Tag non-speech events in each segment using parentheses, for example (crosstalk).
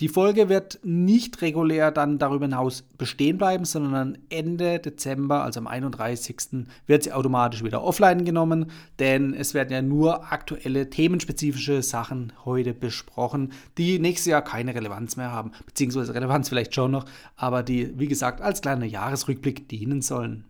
Die Folge wird nicht regulär dann darüber hinaus bestehen bleiben, sondern Ende Dezember, also am 31. wird sie automatisch wieder offline genommen, denn es werden ja nur aktuelle themenspezifische Sachen heute besprochen, die nächstes Jahr keine Relevanz mehr haben, beziehungsweise Relevanz vielleicht schon noch, aber die, wie gesagt, als kleiner Jahresrückblick dienen sollen.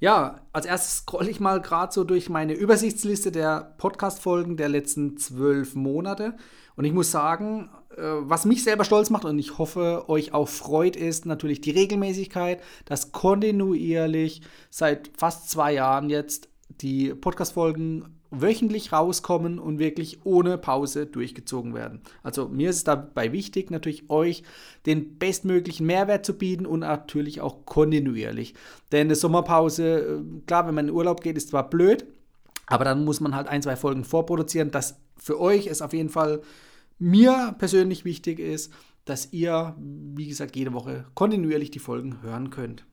Ja, als erstes scrolle ich mal gerade so durch meine Übersichtsliste der Podcast-Folgen der letzten zwölf Monate. Und ich muss sagen, äh, was mich selber stolz macht und ich hoffe, euch auch freut, ist natürlich die Regelmäßigkeit, dass kontinuierlich seit fast zwei Jahren jetzt die Podcast-Folgen wöchentlich rauskommen und wirklich ohne Pause durchgezogen werden. Also mir ist es dabei wichtig, natürlich euch den bestmöglichen Mehrwert zu bieten und natürlich auch kontinuierlich. Denn eine Sommerpause, äh, klar, wenn man in Urlaub geht, ist zwar blöd, aber dann muss man halt ein, zwei Folgen vorproduzieren. Das für euch ist auf jeden Fall mir persönlich wichtig ist, dass ihr, wie gesagt, jede Woche kontinuierlich die Folgen hören könnt.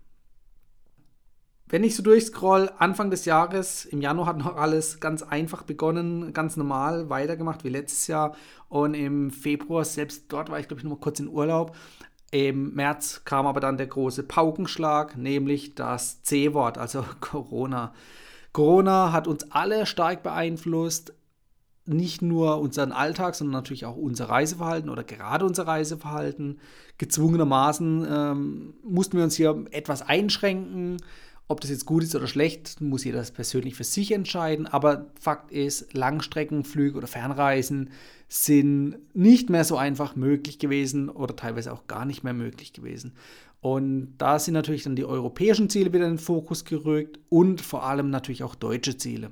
Wenn ich so durchscroll, Anfang des Jahres, im Januar hat noch alles ganz einfach begonnen, ganz normal weitergemacht wie letztes Jahr. Und im Februar, selbst dort war ich, glaube ich, noch mal kurz in Urlaub. Im März kam aber dann der große Paukenschlag, nämlich das C-Wort, also (laughs) Corona. Corona hat uns alle stark beeinflusst nicht nur unseren Alltag, sondern natürlich auch unser Reiseverhalten oder gerade unser Reiseverhalten. Gezwungenermaßen ähm, mussten wir uns hier etwas einschränken. Ob das jetzt gut ist oder schlecht, muss jeder das persönlich für sich entscheiden. Aber Fakt ist, Langstreckenflüge oder Fernreisen sind nicht mehr so einfach möglich gewesen oder teilweise auch gar nicht mehr möglich gewesen. Und da sind natürlich dann die europäischen Ziele wieder in den Fokus gerückt und vor allem natürlich auch deutsche Ziele.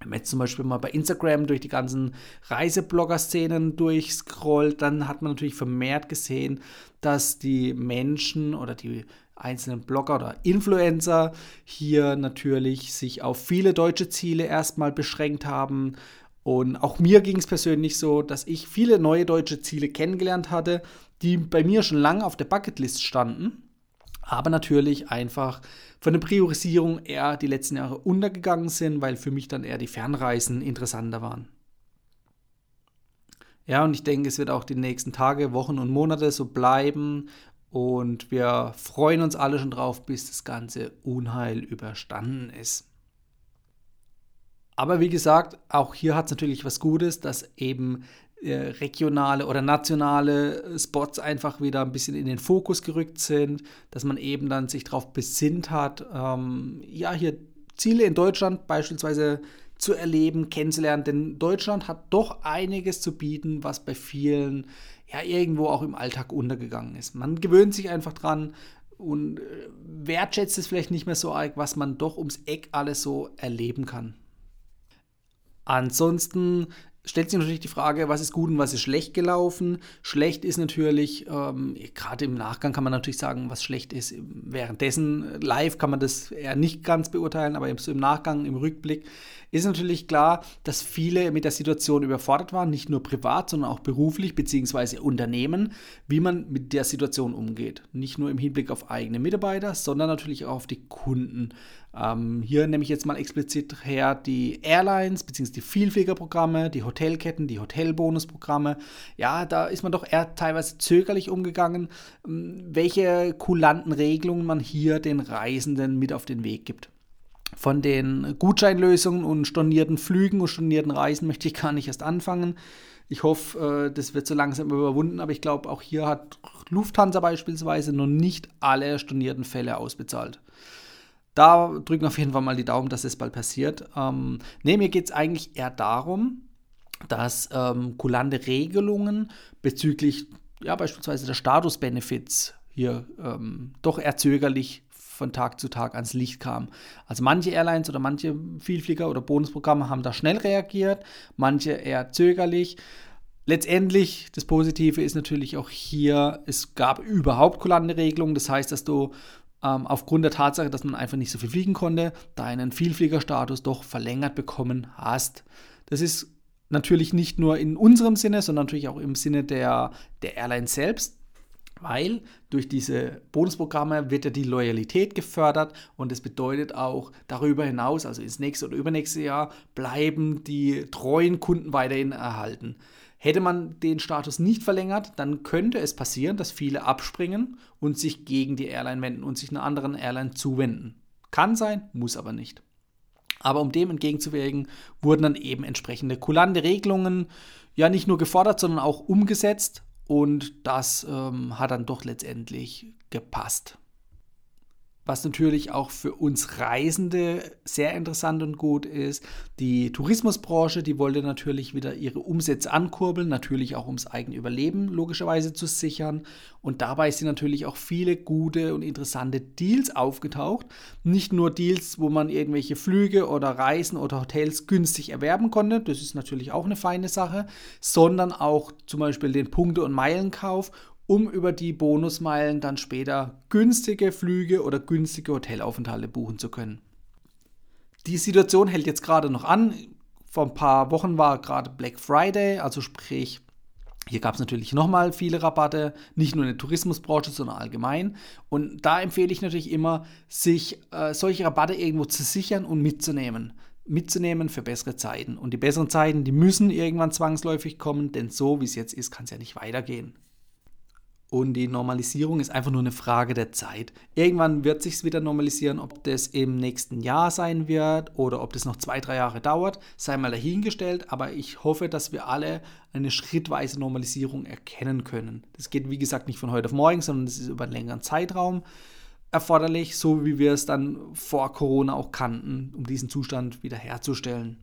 Wenn man jetzt zum Beispiel mal bei Instagram durch die ganzen Reiseblogger-Szenen durchscrollt, dann hat man natürlich vermehrt gesehen, dass die Menschen oder die einzelnen Blogger oder Influencer hier natürlich sich auf viele deutsche Ziele erstmal beschränkt haben. Und auch mir ging es persönlich so, dass ich viele neue deutsche Ziele kennengelernt hatte, die bei mir schon lange auf der Bucketlist standen aber natürlich einfach von der Priorisierung eher die letzten Jahre untergegangen sind, weil für mich dann eher die Fernreisen interessanter waren. Ja, und ich denke, es wird auch die nächsten Tage, Wochen und Monate so bleiben. Und wir freuen uns alle schon drauf, bis das ganze Unheil überstanden ist. Aber wie gesagt, auch hier hat es natürlich was Gutes, dass eben regionale oder nationale Spots einfach wieder ein bisschen in den Fokus gerückt sind, dass man eben dann sich darauf besinnt hat, ähm, ja, hier Ziele in Deutschland beispielsweise zu erleben, kennenzulernen. Denn Deutschland hat doch einiges zu bieten, was bei vielen ja irgendwo auch im Alltag untergegangen ist. Man gewöhnt sich einfach dran und äh, wertschätzt es vielleicht nicht mehr so arg, was man doch ums Eck alles so erleben kann. Ansonsten stellt sich natürlich die Frage, was ist gut und was ist schlecht gelaufen. Schlecht ist natürlich, ähm, gerade im Nachgang kann man natürlich sagen, was schlecht ist. Währenddessen, live kann man das eher nicht ganz beurteilen, aber im Nachgang, im Rückblick ist natürlich klar, dass viele mit der Situation überfordert waren, nicht nur privat, sondern auch beruflich bzw. Unternehmen, wie man mit der Situation umgeht. Nicht nur im Hinblick auf eigene Mitarbeiter, sondern natürlich auch auf die Kunden. Ähm, hier nehme ich jetzt mal explizit her die Airlines bzw. die Vielfliegerprogramme, die Hotelketten, die Hotelbonusprogramme. Ja, da ist man doch eher teilweise zögerlich umgegangen, ähm, welche kulanten Regelungen man hier den Reisenden mit auf den Weg gibt. Von den Gutscheinlösungen und stornierten Flügen und stornierten Reisen möchte ich gar nicht erst anfangen. Ich hoffe, äh, das wird so langsam überwunden, aber ich glaube, auch hier hat Lufthansa beispielsweise noch nicht alle stornierten Fälle ausbezahlt. Da drücken auf jeden Fall mal die Daumen, dass das bald passiert. Ähm, ne, mir geht es eigentlich eher darum, dass ähm, kulante Regelungen bezüglich ja, beispielsweise der Statusbenefits hier ähm, doch eher zögerlich von Tag zu Tag ans Licht kam. Also manche Airlines oder manche Vielflieger oder Bonusprogramme haben da schnell reagiert, manche eher zögerlich. Letztendlich, das Positive ist natürlich auch hier, es gab überhaupt kulante Regelungen. Das heißt, dass du ähm, aufgrund der Tatsache, dass man einfach nicht so viel fliegen konnte, deinen Vielfliegerstatus doch verlängert bekommen hast. Das ist natürlich nicht nur in unserem Sinne, sondern natürlich auch im Sinne der, der Airline selbst, weil durch diese Bonusprogramme wird ja die Loyalität gefördert und das bedeutet auch darüber hinaus, also ins nächste oder übernächste Jahr, bleiben die treuen Kunden weiterhin erhalten. Hätte man den Status nicht verlängert, dann könnte es passieren, dass viele abspringen und sich gegen die Airline wenden und sich einer anderen Airline zuwenden. Kann sein, muss aber nicht. Aber um dem entgegenzuwirken, wurden dann eben entsprechende kulante Regelungen ja nicht nur gefordert, sondern auch umgesetzt. Und das ähm, hat dann doch letztendlich gepasst was natürlich auch für uns Reisende sehr interessant und gut ist. Die Tourismusbranche, die wollte natürlich wieder ihre Umsätze ankurbeln, natürlich auch ums eigene Überleben logischerweise zu sichern. Und dabei sind natürlich auch viele gute und interessante Deals aufgetaucht. Nicht nur Deals, wo man irgendwelche Flüge oder Reisen oder Hotels günstig erwerben konnte, das ist natürlich auch eine feine Sache, sondern auch zum Beispiel den Punkte- und Meilenkauf um über die Bonusmeilen dann später günstige Flüge oder günstige Hotelaufenthalte buchen zu können. Die Situation hält jetzt gerade noch an. Vor ein paar Wochen war gerade Black Friday, also sprich, hier gab es natürlich nochmal viele Rabatte, nicht nur in der Tourismusbranche, sondern allgemein. Und da empfehle ich natürlich immer, sich äh, solche Rabatte irgendwo zu sichern und mitzunehmen. Mitzunehmen für bessere Zeiten. Und die besseren Zeiten, die müssen irgendwann zwangsläufig kommen, denn so wie es jetzt ist, kann es ja nicht weitergehen. Und die Normalisierung ist einfach nur eine Frage der Zeit. Irgendwann wird sich wieder normalisieren, ob das im nächsten Jahr sein wird oder ob das noch zwei, drei Jahre dauert, sei mal dahingestellt. Aber ich hoffe, dass wir alle eine schrittweise Normalisierung erkennen können. Das geht, wie gesagt, nicht von heute auf morgen, sondern das ist über einen längeren Zeitraum erforderlich, so wie wir es dann vor Corona auch kannten, um diesen Zustand wiederherzustellen.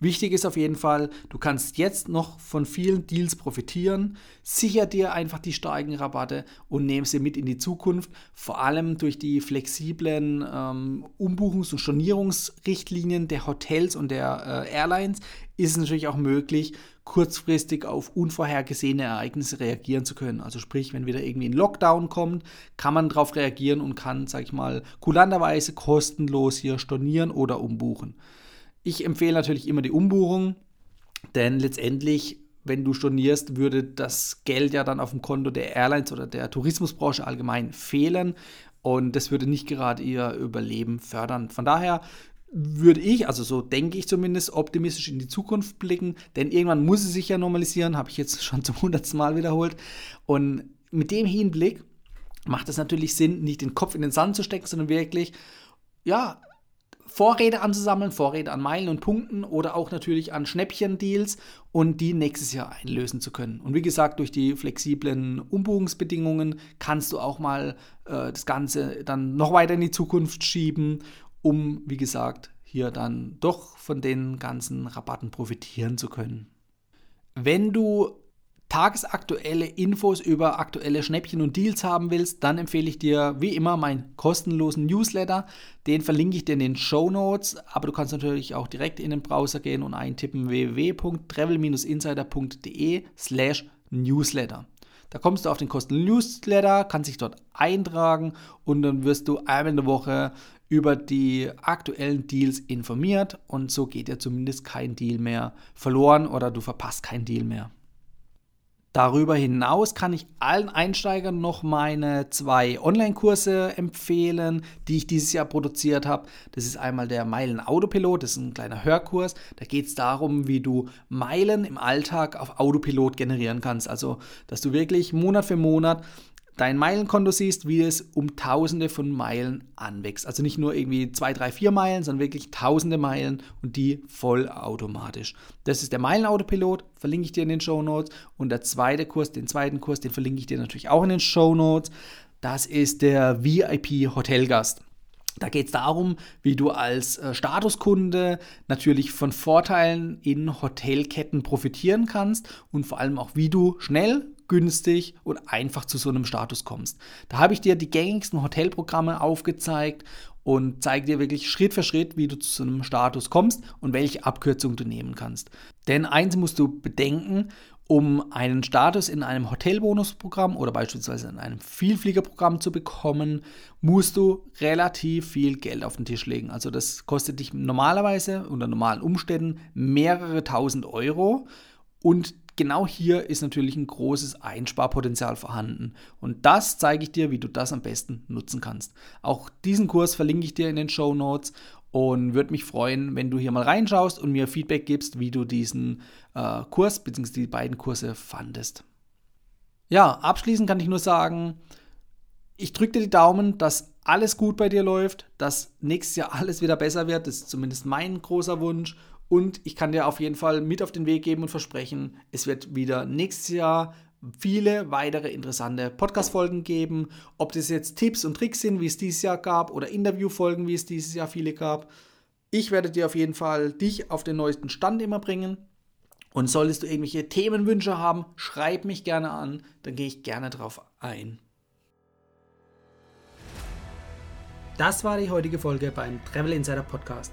Wichtig ist auf jeden Fall, du kannst jetzt noch von vielen Deals profitieren. Sicher dir einfach die starken Rabatte und nimm sie mit in die Zukunft. Vor allem durch die flexiblen ähm, Umbuchungs- und Stornierungsrichtlinien der Hotels und der äh, Airlines ist es natürlich auch möglich, kurzfristig auf unvorhergesehene Ereignisse reagieren zu können. Also sprich, wenn wieder irgendwie ein Lockdown kommt, kann man darauf reagieren und kann, sag ich mal, kulanterweise kostenlos hier stornieren oder umbuchen. Ich empfehle natürlich immer die Umbuchung, denn letztendlich, wenn du stornierst, würde das Geld ja dann auf dem Konto der Airlines oder der Tourismusbranche allgemein fehlen und das würde nicht gerade ihr Überleben fördern. Von daher würde ich, also so denke ich zumindest, optimistisch in die Zukunft blicken, denn irgendwann muss es sich ja normalisieren, habe ich jetzt (laughs) schon zum hundertsten Mal wiederholt. Und mit dem Hinblick macht es natürlich Sinn, nicht den Kopf in den Sand zu stecken, sondern wirklich, ja, Vorräte anzusammeln, Vorräte an Meilen und Punkten oder auch natürlich an Schnäppchen-Deals und die nächstes Jahr einlösen zu können. Und wie gesagt, durch die flexiblen Umbuchungsbedingungen kannst du auch mal äh, das Ganze dann noch weiter in die Zukunft schieben, um, wie gesagt, hier dann doch von den ganzen Rabatten profitieren zu können. Wenn du tagesaktuelle Infos über aktuelle Schnäppchen und Deals haben willst, dann empfehle ich dir wie immer meinen kostenlosen Newsletter. Den verlinke ich dir in den Show Notes, aber du kannst natürlich auch direkt in den Browser gehen und eintippen www.travel-insider.de slash newsletter. Da kommst du auf den kostenlosen Newsletter, kannst dich dort eintragen und dann wirst du einmal in der Woche über die aktuellen Deals informiert und so geht dir zumindest kein Deal mehr verloren oder du verpasst keinen Deal mehr. Darüber hinaus kann ich allen Einsteigern noch meine zwei Online-Kurse empfehlen, die ich dieses Jahr produziert habe. Das ist einmal der Meilen Autopilot, das ist ein kleiner Hörkurs. Da geht es darum, wie du Meilen im Alltag auf Autopilot generieren kannst. Also, dass du wirklich Monat für Monat dein Meilenkonto siehst, wie es um tausende von Meilen anwächst. Also nicht nur irgendwie zwei, drei, vier Meilen, sondern wirklich tausende Meilen und die vollautomatisch. Das ist der Meilenautopilot, verlinke ich dir in den Show Notes. Und der zweite Kurs, den zweiten Kurs, den verlinke ich dir natürlich auch in den Show Notes. Das ist der VIP Hotelgast. Da geht es darum, wie du als äh, Statuskunde natürlich von Vorteilen in Hotelketten profitieren kannst und vor allem auch, wie du schnell, günstig und einfach zu so einem Status kommst. Da habe ich dir die gängigsten Hotelprogramme aufgezeigt und zeige dir wirklich Schritt für Schritt, wie du zu so einem Status kommst und welche Abkürzung du nehmen kannst. Denn eins musst du bedenken, Um einen Status in einem Hotelbonusprogramm oder beispielsweise in einem Vielfliegerprogramm zu bekommen, musst du relativ viel Geld auf den Tisch legen. Also das kostet dich normalerweise unter normalen Umständen mehrere tausend Euro und genau hier ist natürlich ein großes Einsparpotenzial vorhanden. Und das zeige ich dir, wie du das am besten nutzen kannst. Auch diesen Kurs verlinke ich dir in den Show Notes und würde mich freuen, wenn du hier mal reinschaust und mir Feedback gibst, wie du diesen äh, Kurs bzw. die beiden Kurse fandest. Ja, abschließend kann ich nur sagen, ich drücke dir die Daumen, dass alles gut bei dir läuft, dass nächstes Jahr alles wieder besser wird. Das ist zumindest mein großer Wunsch. Und ich kann dir auf jeden Fall mit auf den Weg geben und versprechen, es wird wieder nächstes Jahr viele weitere interessante Podcast-Folgen geben. Ob das jetzt Tipps und Tricks sind, wie es dieses Jahr gab, oder Interviewfolgen, wie es dieses Jahr viele gab. Ich werde dir auf jeden Fall dich auf den neuesten Stand immer bringen. Und solltest du irgendwelche Themenwünsche haben, schreib mich gerne an, dann gehe ich gerne drauf ein. Das war die heutige Folge beim Travel Insider Podcast.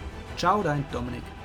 Ciao, dein Dominik.